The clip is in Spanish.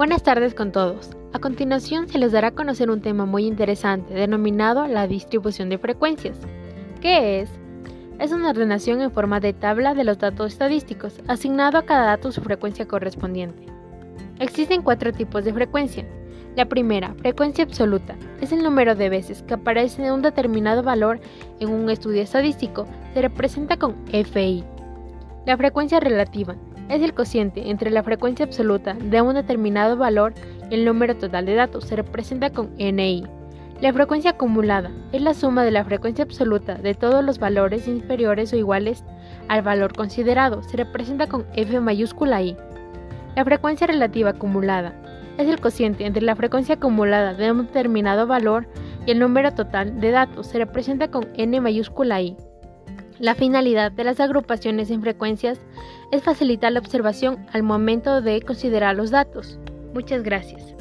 Buenas tardes con todos. A continuación se les dará a conocer un tema muy interesante denominado la distribución de frecuencias. ¿Qué es? Es una ordenación en forma de tabla de los datos estadísticos, asignado a cada dato su frecuencia correspondiente. Existen cuatro tipos de frecuencia. La primera, frecuencia absoluta, es el número de veces que aparece un determinado valor en un estudio estadístico, se representa con FI. La frecuencia relativa es el cociente entre la frecuencia absoluta de un determinado valor y el número total de datos, se representa con NI. La frecuencia acumulada es la suma de la frecuencia absoluta de todos los valores inferiores o iguales al valor considerado, se representa con F mayúscula I. La frecuencia relativa acumulada es el cociente entre la frecuencia acumulada de un determinado valor y el número total de datos, se representa con N mayúscula I. La finalidad de las agrupaciones en frecuencias es facilitar la observación al momento de considerar los datos. Muchas gracias.